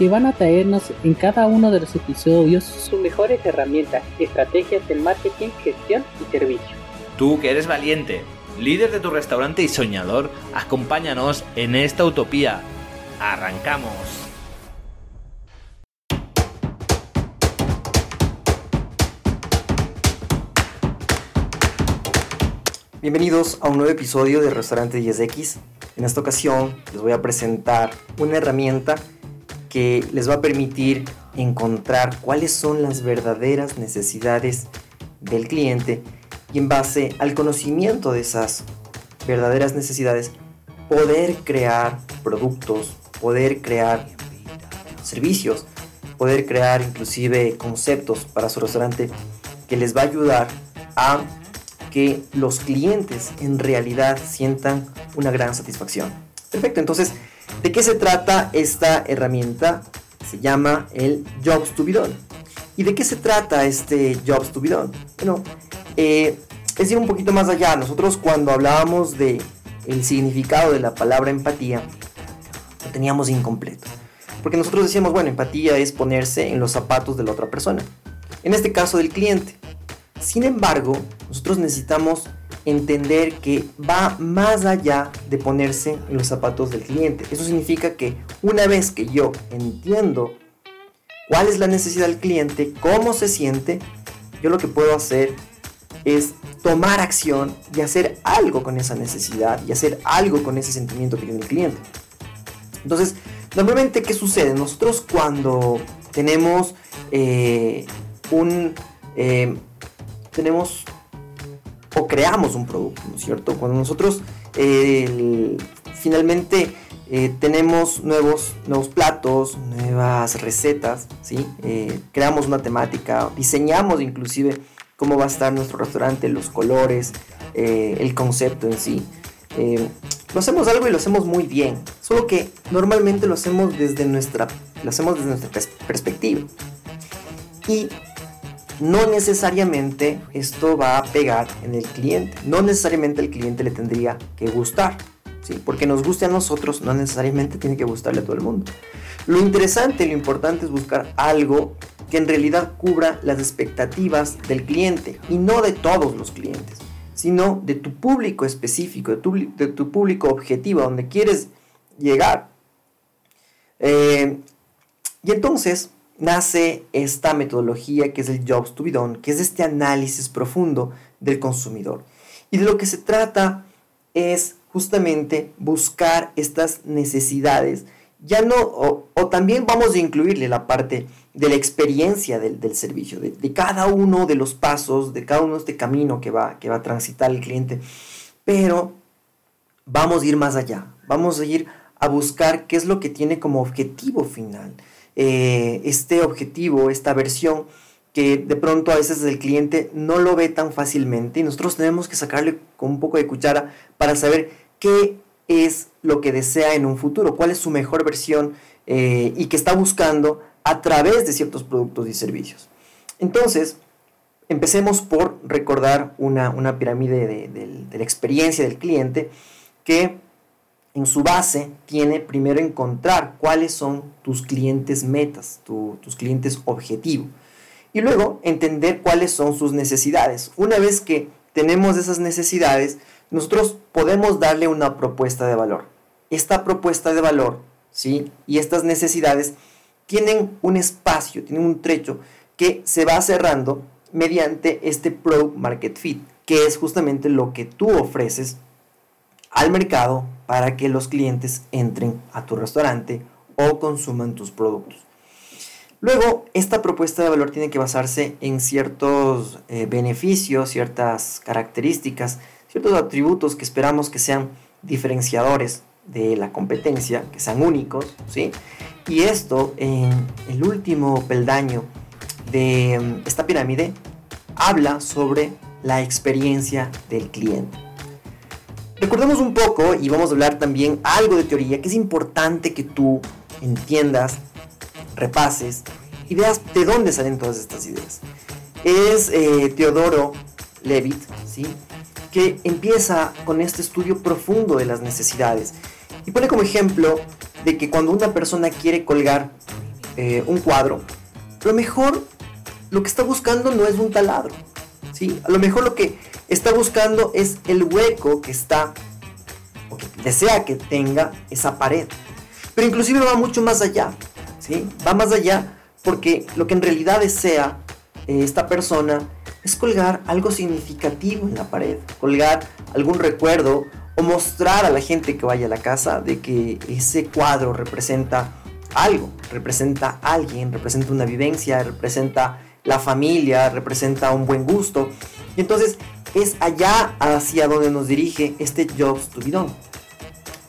que van a traernos en cada uno de los episodios sus mejores herramientas, estrategias de marketing, gestión y servicio. Tú que eres valiente, líder de tu restaurante y soñador, acompáñanos en esta utopía. ¡Arrancamos! Bienvenidos a un nuevo episodio de Restaurante 10X. En esta ocasión les voy a presentar una herramienta que les va a permitir encontrar cuáles son las verdaderas necesidades del cliente y en base al conocimiento de esas verdaderas necesidades poder crear productos, poder crear servicios, poder crear inclusive conceptos para su restaurante que les va a ayudar a que los clientes en realidad sientan una gran satisfacción. Perfecto, entonces ¿De qué se trata esta herramienta? Se llama el Jobs to be done. ¿Y de qué se trata este Jobs to be? Bueno, eh, es ir un poquito más allá. Nosotros cuando hablábamos de el significado de la palabra empatía, lo teníamos incompleto. Porque nosotros decíamos, bueno, empatía es ponerse en los zapatos de la otra persona. En este caso del cliente. Sin embargo, nosotros necesitamos entender que va más allá de ponerse en los zapatos del cliente. Eso significa que una vez que yo entiendo cuál es la necesidad del cliente, cómo se siente, yo lo que puedo hacer es tomar acción y hacer algo con esa necesidad y hacer algo con ese sentimiento que tiene el cliente. Entonces, normalmente, ¿qué sucede? Nosotros cuando tenemos eh, un... Eh, tenemos creamos un producto, ¿no es cierto? Cuando nosotros finalmente eh, tenemos nuevos, nuevos platos, nuevas recetas, ¿sí? Eh, creamos una temática, diseñamos inclusive cómo va a estar nuestro restaurante, los colores, eh, el concepto en sí. lo hacemos algo y lo hacemos muy bien, solo que normalmente lo hacemos desde nuestra, lo hacemos desde nuestra perspectiva. Y no necesariamente esto va a pegar en el cliente. No necesariamente el cliente le tendría que gustar. ¿sí? Porque nos guste a nosotros, no necesariamente tiene que gustarle a todo el mundo. Lo interesante, lo importante es buscar algo que en realidad cubra las expectativas del cliente y no de todos los clientes, sino de tu público específico, de tu, de tu público objetivo, donde quieres llegar. Eh, y entonces, nace esta metodología que es el Jobs to be que es este análisis profundo del consumidor. Y de lo que se trata es justamente buscar estas necesidades, ya no, o, también vamos a incluirle la parte de la experiencia del, servicio, de, cada uno de los pasos, de cada uno de este camino que va, que va a transitar el cliente, pero vamos a ir más allá, vamos a ir a buscar qué es lo que tiene como objetivo final. Eh, este objetivo, esta versión que de pronto a veces el cliente no lo ve tan fácilmente y nosotros tenemos que sacarle con un poco de cuchara para saber qué es lo que desea en un futuro, cuál es su mejor versión eh, y que está buscando a través de ciertos productos y servicios. Entonces, empecemos por recordar una, pirámide de la experiencia del cliente que en su base tiene primero encontrar cuáles son tus clientes metas, tus clientes objetivo. Y luego entender cuáles son sus necesidades. Una vez que tenemos esas necesidades, nosotros podemos darle una propuesta de valor. Esta propuesta de valor, ¿sí? Y estas necesidades tienen un espacio, tienen un trecho que se va cerrando mediante este Product Market Fit, que es justamente lo que tú ofreces al mercado para que los clientes entren a tu restaurante o consuman tus productos. Luego, esta propuesta de valor tiene que basarse en ciertos eh, beneficios, ciertas características, ciertos atributos que esperamos que sean diferenciadores de la competencia, que sean únicos, ¿sí? Y esto, en el último peldaño de mm, esta pirámide, habla sobre la experiencia del cliente. Recordemos un poco y vamos a hablar también algo de teoría que es importante que tú entiendas, repases y veas de dónde salen todas estas ideas. Es eh, Teodoro Levitt, ¿sí? que empieza con este estudio profundo de las necesidades y pone como ejemplo de que cuando una persona quiere colgar eh, un cuadro, lo mejor lo que está buscando no es un taladro, ¿sí? A lo mejor lo que está buscando es el hueco que está o que desea que tenga esa pared. Pero inclusive va mucho más allá, ¿sí? Va más allá porque lo que en realidad desea eh, esta persona es colgar algo significativo en la pared, colgar algún recuerdo o mostrar a la gente que vaya a la casa de que ese cuadro representa algo, representa a alguien, representa una vivencia, representa la familia, representa un buen gusto. Y entonces es allá hacia donde nos dirige este Jobs to be done.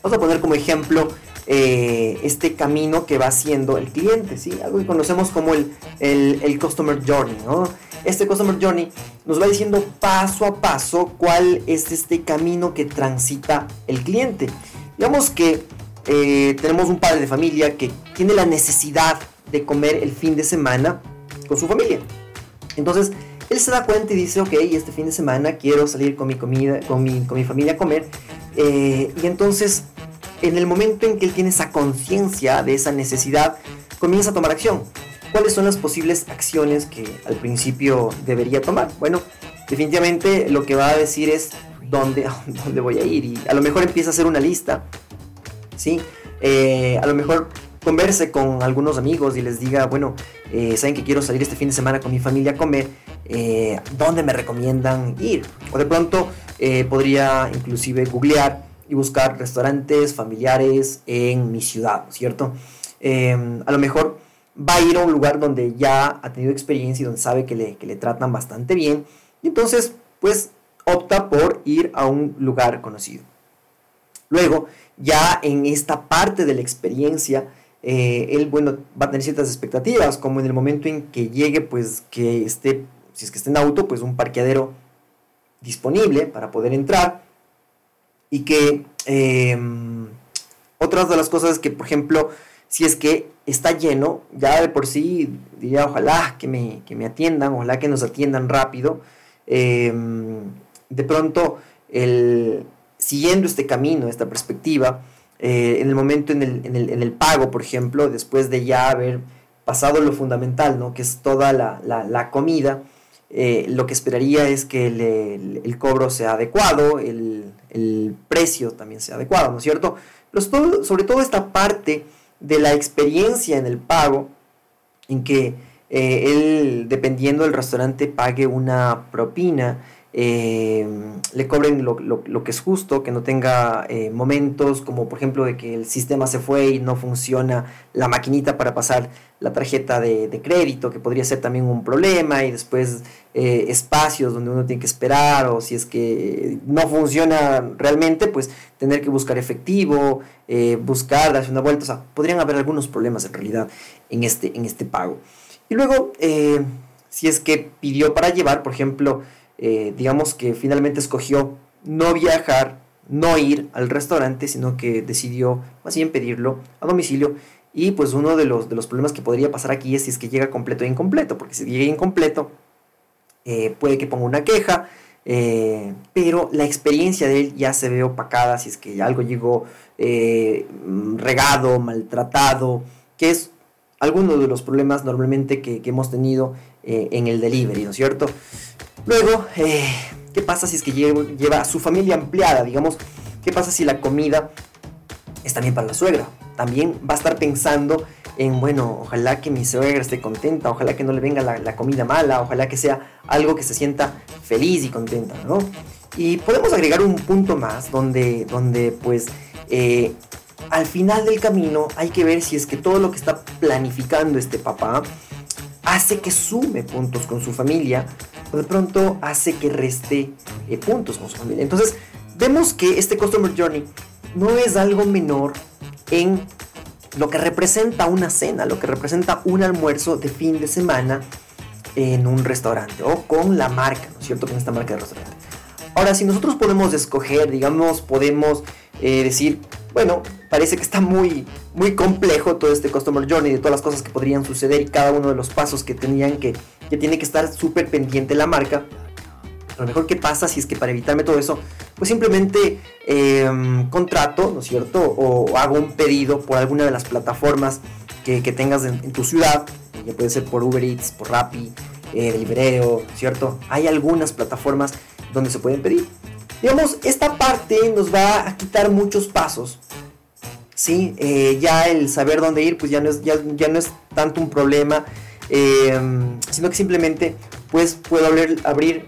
Vamos a poner como ejemplo eh, este camino que va haciendo el cliente, ¿sí? algo que conocemos como el, el, Customer Journey. ¿no? Este Customer Journey nos va diciendo paso a paso cuál es este camino que transita el cliente. Digamos que eh, tenemos un padre de familia que tiene la necesidad de comer el fin de semana con su familia. Entonces, él se da cuenta y dice, ok, este fin de semana quiero salir con mi, comida, con mi, con mi familia a comer. Eh, y entonces, en el momento en que él tiene esa conciencia de esa necesidad, comienza a tomar acción. ¿Cuáles son las posibles acciones que al principio debería tomar? Bueno, definitivamente lo que va a decir es dónde, dónde voy a ir. Y a lo mejor empieza a hacer una lista. ¿sí? Eh, a lo mejor converse con algunos amigos y les diga, bueno, eh, saben que quiero salir este fin de semana con mi familia a comer, eh, ¿dónde me recomiendan ir? O de pronto eh, podría inclusive googlear y buscar restaurantes familiares en mi ciudad, ¿cierto? Em, a lo mejor va a ir a un lugar donde ya ha tenido experiencia y donde sabe que le, que le tratan bastante bien y entonces pues opta por ir a un lugar conocido. Luego, ya en esta parte de la experiencia, eh, él, bueno, va a tener ciertas expectativas, como en el momento en que llegue, pues que esté, si es que esté en auto, pues un parqueadero disponible para poder entrar. Y que em, otras de las cosas que, por ejemplo, si es que está lleno, ya de por sí diría, ojalá que me, que me atiendan, ojalá que nos atiendan rápido. Em, de pronto, el, siguiendo este camino, esta perspectiva, eh, en el momento en el, pago, por ejemplo, después de ya haber pasado lo fundamental, ¿no? que es toda la, comida, eh, lo que esperaría es que el, cobro sea adecuado, el, precio también sea adecuado, ¿no es cierto? sobre todo esta parte de la experiencia en el pago, en que eh, él, dependiendo del restaurante, pague una propina, eh, le cobren lo, que es justo, que no tenga eh, momentos como por ejemplo de que el sistema se fue y no funciona la maquinita para pasar la tarjeta de, crédito, que podría ser también un problema, y después eh, espacios donde uno tiene que esperar, o si es que no funciona realmente, pues tener que buscar efectivo, buscar, darse una vuelta, o sea, podrían haber algunos problemas en realidad en este, en este pago. Y luego, si es que pidió para llevar, por ejemplo, eh, digamos que finalmente escogió no viajar, no ir al restaurante, sino que decidió más bien pedirlo a domicilio. Y pues uno de los, de los problemas que podría pasar aquí es si es que llega completo e incompleto, porque si llega incompleto, eh, puede que ponga una queja, eh, pero la experiencia de él ya se ve opacada si es que algo llegó regado, maltratado, que es alguno de los problemas normalmente que, que hemos tenido en el delivery, ¿no es cierto? Luego, eh, ¿qué pasa si es que lleva, a su familia ampliada? Digamos, ¿qué pasa si la comida es también para la suegra? También va a estar pensando en, bueno, ojalá que mi suegra esté contenta, ojalá que no le venga la, comida mala, ojalá que sea algo que se sienta feliz y contenta, ¿no? Y podemos agregar un punto más donde, donde pues, eh, al final del camino hay que ver si es que todo lo que está planificando este papá hace que sume puntos con su familia o de pronto hace que reste eh, puntos con su familia. Entonces, vemos que este Customer Journey no es algo menor en lo que representa una cena, lo que representa un almuerzo de fin de semana en un restaurante o con la marca, ¿no es cierto? Con esta marca de restaurante. Ahora, si nosotros podemos escoger, digamos, podemos eh, decir, bueno, parece que está muy, muy complejo todo este Customer Journey de todas las cosas que podrían suceder y cada uno de los pasos que tenían que, que tiene que estar súper pendiente la marca. A lo mejor, ¿qué pasa si es que para evitarme todo eso, pues simplemente em, contrato, ¿no es cierto? O hago un pedido por alguna de las plataformas que, tengas en, tu ciudad, ya puede ser por Uber Eats, por Rappi, eh, Delivereo, ¿cierto? Hay algunas plataformas donde se pueden pedir. Digamos, esta parte nos va a quitar muchos pasos. ¿sí? Eh, ya el saber dónde ir, pues ya no es, ya, no es tanto un problema, em, sino que simplemente pues puedo abrir, abrir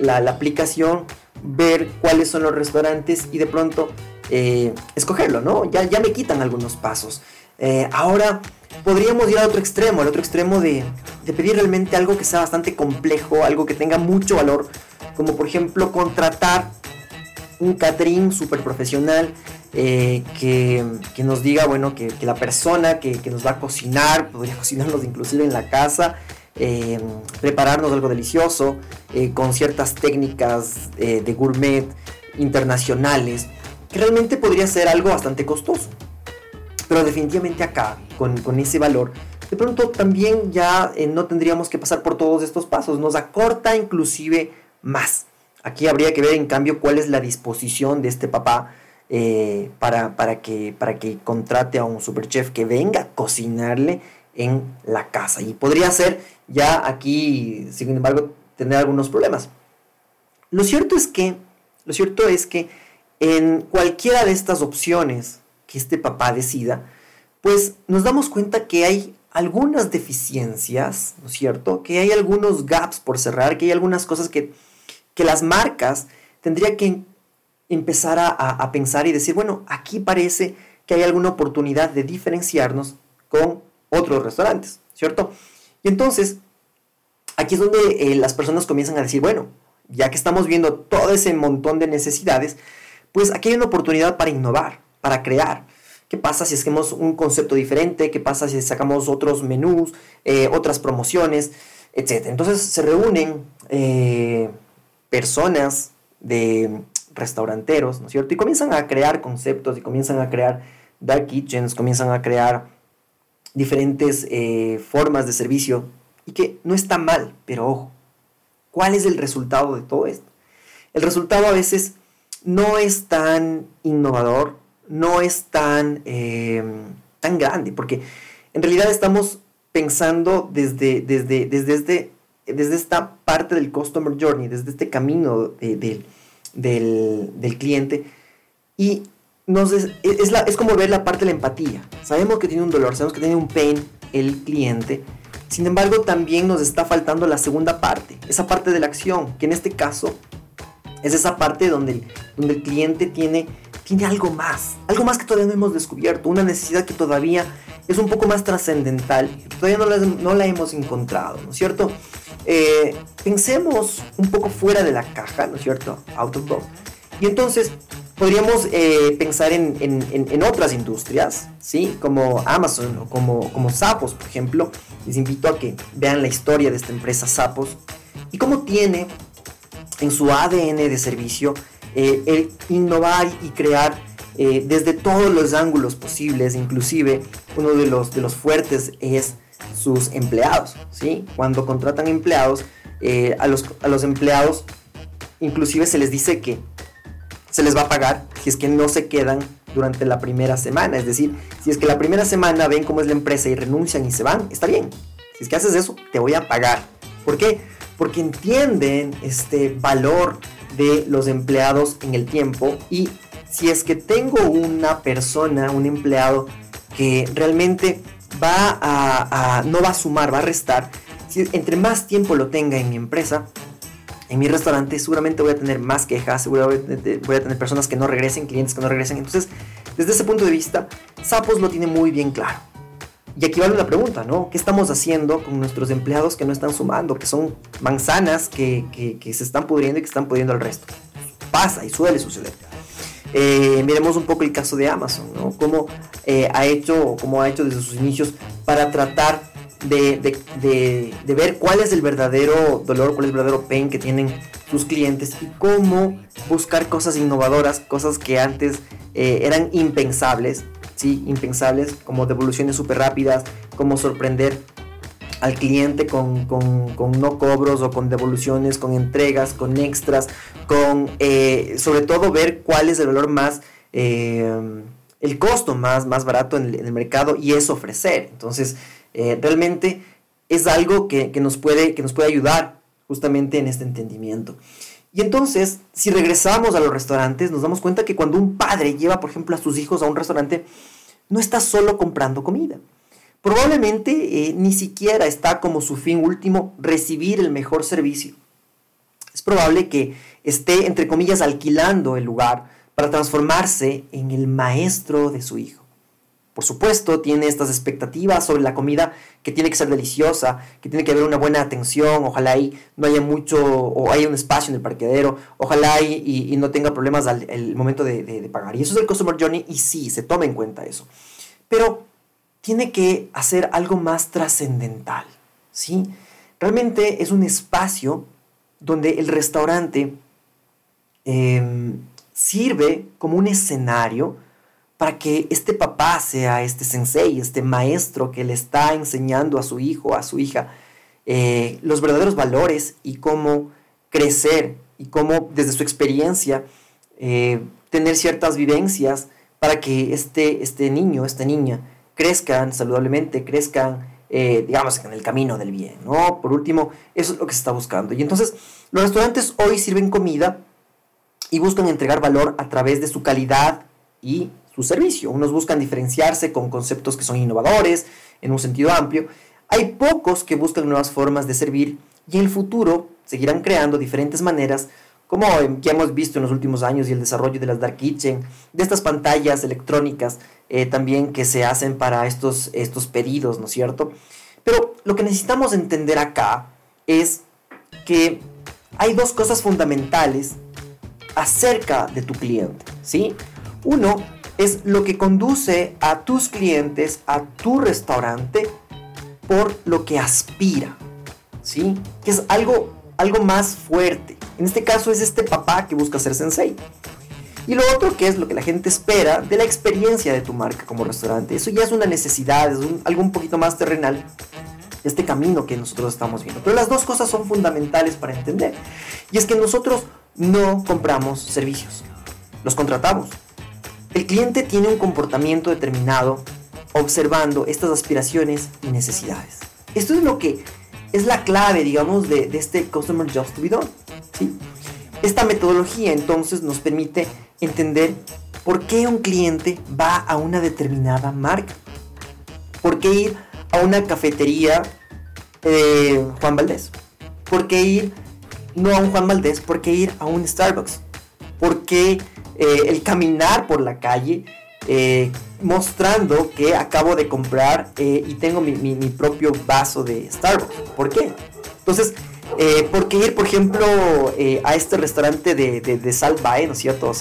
la, aplicación, ver cuáles son los restaurantes y de pronto eh, escogerlo, ¿no? Ya, ya me quitan algunos pasos. Eh, ahora podríamos ir al otro extremo, al otro extremo de, pedir realmente algo que sea bastante complejo, algo que tenga mucho valor, como por ejemplo contratar un catering súper profesional eh, que, nos diga, bueno, que, la persona que, que, nos va a cocinar, podría cocinarnos inclusive en la casa, eh, prepararnos algo delicioso, con ciertas técnicas de gourmet internacionales, que realmente podría ser algo bastante costoso. Pero definitivamente acá, con, con ese valor, de pronto también ya eh, no tendríamos que pasar por todos estos pasos. Nos acorta inclusive más. Aquí habría que ver en cambio cuál es la disposición de este papá eh, para, para, que, para que contrate a un superchef que venga a cocinarle en la casa. Y podría ser ya aquí, sin embargo, tener algunos problemas. Lo cierto es que, lo cierto es que en cualquiera de estas opciones que este papá decida, pues nos damos cuenta que hay algunas deficiencias, ¿no es cierto? Que hay algunos gaps por cerrar, que hay algunas cosas que, que las marcas tendrían que empezar a, a, pensar y decir, bueno, aquí parece que hay alguna oportunidad de diferenciarnos con otros restaurantes, ¿cierto? Y entonces, aquí es donde eh, las personas comienzan a decir, bueno, ya que estamos viendo todo ese montón de necesidades, pues aquí hay una oportunidad para innovar, para crear. ¿Qué pasa si hacemos un concepto diferente? ¿Qué pasa si sacamos otros menús, eh, otras promociones, etcétera? Entonces se reúnen eh, personas de restauranteros, ¿no es cierto? Y comienzan a crear conceptos y comienzan a crear dark kitchens, comienzan a crear diferentes eh, formas de servicio y que no está mal, pero ojo, ¿cuál es el resultado de todo esto? El resultado a veces no es tan innovador, no es tan, em, tan grande, porque en realidad estamos pensando desde, desde, desde, este, desde esta parte del Customer Journey, desde este camino del, del, cliente, y nos es, es, la, es como ver la parte de la empatía. Sabemos que tiene un dolor, sabemos que tiene un pain el cliente, sin embargo, también nos está faltando la segunda parte, esa parte de la acción, que en este caso es esa parte donde, donde el cliente tiene tiene algo más, algo más que todavía no hemos descubierto, una necesidad que todavía es un poco más trascendental, todavía no la, hemos encontrado, ¿no es cierto? Eh, pensemos un poco fuera de la caja, ¿no es cierto? Out of. Y entonces podríamos eh, pensar en, en, en, otras industrias, ¿sí? Como Amazon o como, como Sapos, por ejemplo. Les invito a que vean la historia de esta empresa Sapos y cómo tiene en su ADN de servicio eh, el innovar y crear eh, desde todos los ángulos posibles, inclusive uno de los, de los fuertes es sus empleados, ¿sí? Cuando contratan empleados, eh, a, los, a los empleados inclusive se les dice que se les va a pagar si es que no se quedan durante la primera semana. Es decir, si es que la primera semana ven cómo es la empresa y renuncian y se van, está bien. Si es que haces eso, te voy a pagar. ¿Por qué? Porque entienden este valor de los empleados en el tiempo y si es que tengo una persona, un empleado que realmente va a, no va a sumar, va a restar, si entre más tiempo lo tenga en mi empresa, en mi restaurante, seguramente voy a tener más quejas, seguramente voy a tener personas que no regresen, clientes que no regresen. Entonces, desde ese punto de vista, Sapos lo tiene muy bien claro. Y aquí vale una pregunta, ¿no? ¿Qué estamos haciendo con nuestros empleados que no están sumando, que son manzanas que, que, se están pudriendo y que están pudiendo al resto? Pasa y suele suceder. Eh, miremos un poco el caso de Amazon, ¿no? Cómo eh, ha hecho, cómo ha hecho desde sus inicios para tratar de, de, de, ver cuál es el verdadero dolor, cuál es el verdadero pain que tienen sus clientes y cómo buscar cosas innovadoras, cosas que antes eh, eran impensables, ¿sí? Impensables, como devoluciones súper rápidas, como sorprender al cliente con, no cobros o con devoluciones, con entregas, con extras, con eh, sobre todo ver cuál es el valor más, eh, el costo más, más barato en el, mercado y es ofrecer. Entonces, eh, realmente es algo que, nos puede, que nos puede ayudar justamente en este entendimiento. Y entonces, si regresamos a los restaurantes, nos damos cuenta que cuando un padre lleva, por ejemplo, a sus hijos a un restaurante, no está solo comprando comida Probablemente eh, ni siquiera está como su fin último recibir el mejor servicio. Es probable que esté, entre comillas, alquilando el lugar para transformarse en el maestro de su hijo. Por supuesto, tiene estas expectativas sobre la comida que tiene que ser deliciosa, que tiene que haber una buena atención, ojalá ahí no haya mucho o haya un espacio en el parqueadero, ojalá y, y no tenga problemas al momento de, pagar. Y eso es el Customer Journey y sí, se toma en cuenta eso. Pero tiene que hacer algo más trascendental, ¿sí? Realmente es un espacio donde el restaurante em, sirve como un escenario para que este papá sea este sensei, este maestro que le está enseñando a su hijo, a su hija, eh, los verdaderos valores y cómo crecer y cómo desde su experiencia eh, tener ciertas vivencias para que este, este niño, esta niña, crezcan saludablemente, crezcan, eh, digamos, en el camino del bien, ¿no? Por último, eso es lo que se está buscando. Y entonces, los restaurantes hoy sirven comida y buscan entregar valor a través de su calidad y su servicio. Unos buscan diferenciarse con conceptos que son innovadores, en un sentido amplio. Hay pocos que buscan nuevas formas de servir y en el futuro seguirán creando diferentes maneras como ya hemos visto en los últimos años y el desarrollo de las Dark Kitchen, de estas pantallas electrónicas eh, también que se hacen para estos, estos pedidos, ¿no es cierto? Pero lo que necesitamos entender acá es que hay dos cosas fundamentales acerca de tu cliente, ¿sí? Uno es lo que conduce a tus clientes a tu restaurante por lo que aspira, ¿sí? Que es algo, algo más fuerte. En este caso es este papá que busca ser sensei. Y lo otro que es lo que la gente espera de la experiencia de tu marca como restaurante. Eso ya es una necesidad, es algo un poquito más terrenal. Este camino que nosotros estamos viendo. Pero las dos cosas son fundamentales para entender. Y es que nosotros no compramos servicios. Los contratamos. El cliente tiene un comportamiento determinado observando estas aspiraciones y necesidades. Esto es lo que es la clave, digamos, de, este Customer Just to be Done. Esta metodología entonces nos permite entender por qué un cliente va a una determinada marca. ¿Por qué ir a una cafetería eh, Juan Valdés? ¿Por qué ir no a un Juan Valdés? ¿Por qué ir a un Starbucks? ¿Por qué eh, el caminar por la calle eh, mostrando que acabo de comprar y tengo mi, mi, propio vaso de Starbucks? ¿Por qué? Entonces, eh, porque ir, por ejemplo, eh, a este restaurante de, de, de ¿no es cierto?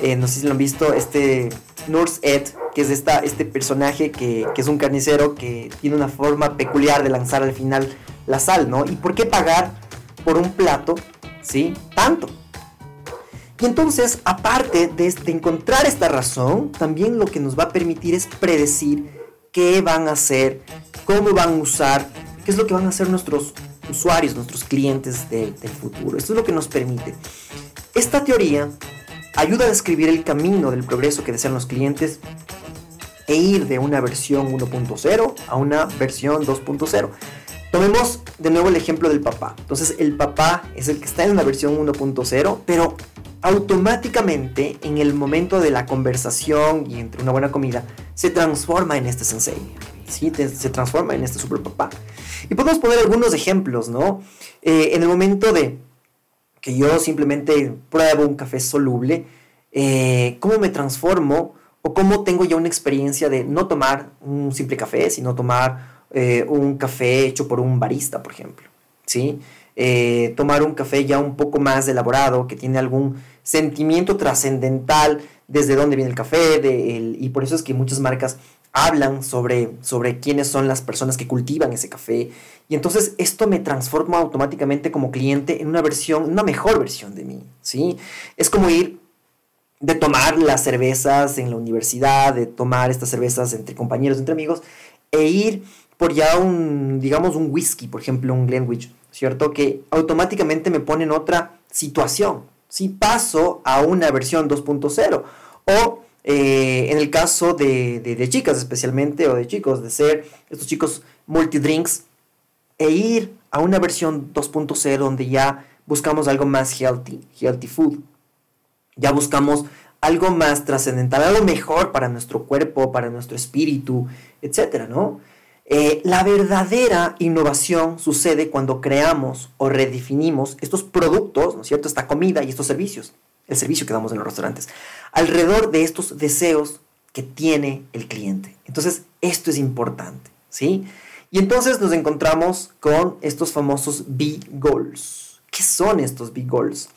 Eh, no sé si lo han visto, este Nurse Ed, que es esta, este personaje que, que, es un carnicero que tiene una forma peculiar de lanzar al final la sal, ¿no? ¿Y por qué pagar por un plato, ¿sí? Tanto. Y entonces, aparte de, de encontrar esta razón, también lo que nos va a permitir es predecir qué van a hacer, cómo van a usar, qué es lo que van a hacer nuestros usuarios, nuestros clientes del futuro. Esto es lo que nos permite. Esta teoría ayuda a describir el camino del progreso que desean los clientes e ir de una versión 1.0 a una versión 2.0. Tomemos de nuevo el ejemplo del papá. Entonces el papá es el que está en la versión 1.0, pero automáticamente en el momento de la conversación y entre una buena comida se transforma en este sensei. ¿sí? Se transforma en este super papá. Y podemos poner algunos ejemplos, ¿no? Eh, en el momento de que yo simplemente pruebo un café soluble, eh, ¿cómo me transformo? O cómo tengo ya una experiencia de no tomar un simple café, sino tomar eh, un café hecho por un barista, por ejemplo. ¿Sí? Tomar un café ya un poco más elaborado, que tiene algún sentimiento trascendental desde dónde viene el café, y por eso es que muchas marcas hablan sobre, sobre quiénes son las personas que cultivan ese café. Y entonces esto me transforma automáticamente como cliente en una versión, una mejor versión de mí, ¿sí? Es como ir de tomar las cervezas en la universidad, de tomar estas cervezas entre compañeros, entre amigos, e ir por ya un, digamos, un whisky, por ejemplo, un Glenwich, ¿cierto? Que automáticamente me pone en otra situación. Si paso a una versión 2.0 o eh, en el caso de, chicas especialmente, o de chicos, de ser estos chicos multidrinks, e ir a una versión 2.0 donde ya buscamos algo más healthy, healthy food. Ya buscamos algo más trascendental, algo mejor para nuestro cuerpo, para nuestro espíritu, etc. ¿no? Eh, la verdadera innovación sucede cuando creamos o redefinimos estos productos, ¿no es cierto? Esta comida y estos servicios el servicio que damos en los restaurantes, alrededor de estos deseos que tiene el cliente. Entonces, esto es importante, ¿sí? Y entonces nos encontramos con estos famosos big goals. ¿Qué son estos big goals?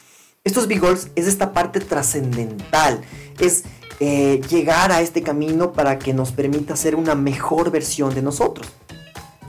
Estos big goals es esta parte trascendental, es eh, llegar a este camino para que nos permita ser una mejor versión de nosotros.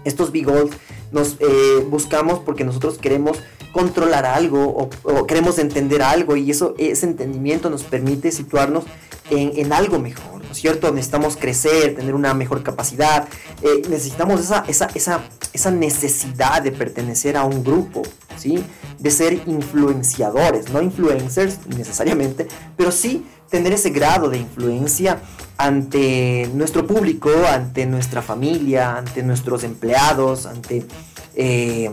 Estos big goals nos eh, buscamos porque nosotros queremos controlar algo o, queremos entender algo y eso, ese entendimiento nos permite situarnos en, algo mejor, ¿no es cierto? Necesitamos crecer, tener una mejor capacidad, eh, necesitamos esa, esa, esa, esa necesidad de pertenecer a un grupo, ¿sí? De ser influenciadores, no influencers necesariamente, pero sí tener ese grado de influencia ante nuestro público, ante nuestra familia, ante nuestros empleados, ante eh,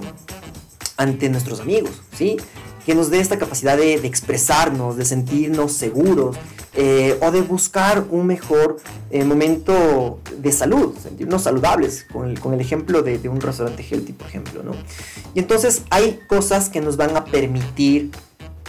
ante nuestros amigos, ¿sí? Que nos dé esta capacidad de, expresarnos, de sentirnos seguros eh, o de buscar un mejor eh, momento de salud, sentirnos saludables, con el, con el ejemplo de, de, un restaurante healthy, por ejemplo, ¿no? Y entonces hay cosas que nos van a permitir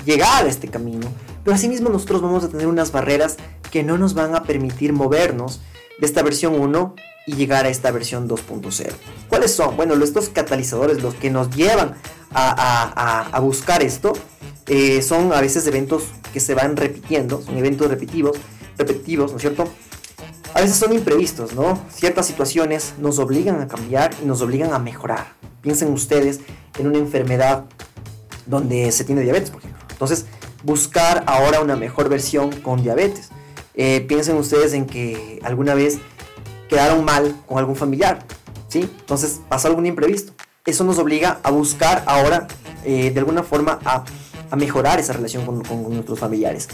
llegar a este camino, pero asimismo nosotros vamos a tener unas barreras que no nos van a permitir movernos de esta versión 1 y llegar a esta versión 2.0. ¿Cuáles son? Bueno, estos catalizadores, los que nos llevan a, buscar esto, eh, son a veces eventos que se van repitiendo, son eventos repetitivos, repetitivos, ¿no es cierto? A veces son imprevistos, ¿no? Ciertas situaciones nos obligan a cambiar y nos obligan a mejorar. Piensen ustedes en una enfermedad donde se tiene diabetes, por ejemplo. Entonces, buscar ahora una mejor versión con diabetes. Eh, piensen ustedes en que alguna vez quedaron mal con algún familiar, ¿sí? Entonces pasó algún imprevisto. Eso nos obliga a buscar ahora, eh, de alguna forma, a, mejorar esa relación con, nuestros familiares.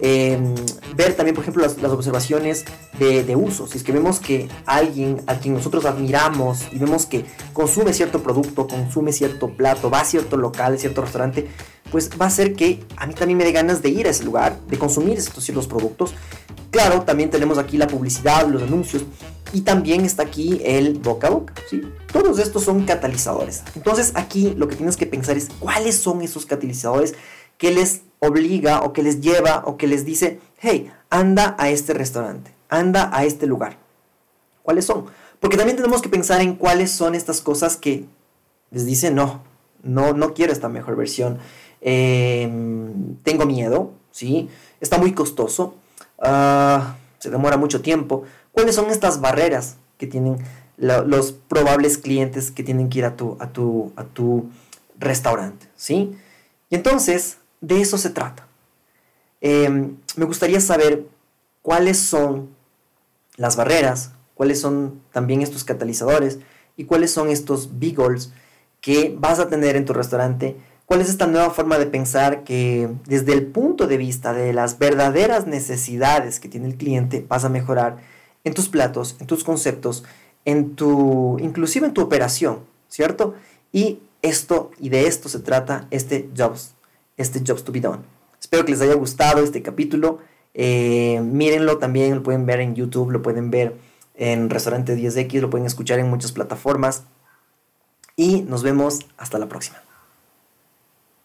Em, ver también, por ejemplo, las, observaciones de, de, uso. Si es que vemos que alguien a quien nosotros admiramos y vemos que consume cierto producto, consume cierto plato, va a cierto local, cierto restaurante, pues va a ser que a mí también me dé ganas de ir a ese lugar, de consumir estos ciertos productos. Claro, también tenemos aquí la publicidad, los anuncios, y también está aquí el boca a boca, ¿sí? Todos estos son catalizadores. Entonces aquí lo que tienes que pensar es cuáles son esos catalizadores que les obliga o que les lleva o que les dice, hey, anda a este restaurante, anda a este lugar. ¿Cuáles son? Porque también tenemos que pensar en cuáles son estas cosas que les dicen, no, no, no quiero esta mejor versión, em, tengo miedo, ¿sí? Está muy costoso, ah, se demora mucho tiempo, cuáles son estas barreras que tienen los probables clientes que tienen que ir a tu, a tu, a tu restaurante, ¿sí? Y entonces, de eso se trata. Em, me gustaría saber cuáles son las barreras, cuáles son también estos catalizadores y cuáles son estos big goals que vas a tener en tu restaurante. ¿Cuál es esta nueva forma de pensar que desde el punto de vista de las verdaderas necesidades que tiene el cliente vas a mejorar en tus platos, en tus conceptos, en tu, inclusive en tu operación, ¿cierto? Y esto, y de esto se trata este Jobs, este Jobs to be Done. Espero que les haya gustado este capítulo. Eh, mírenlo también, lo pueden ver en YouTube, lo pueden ver en Restaurante 10X, lo pueden escuchar en muchas plataformas. Y nos vemos hasta la próxima.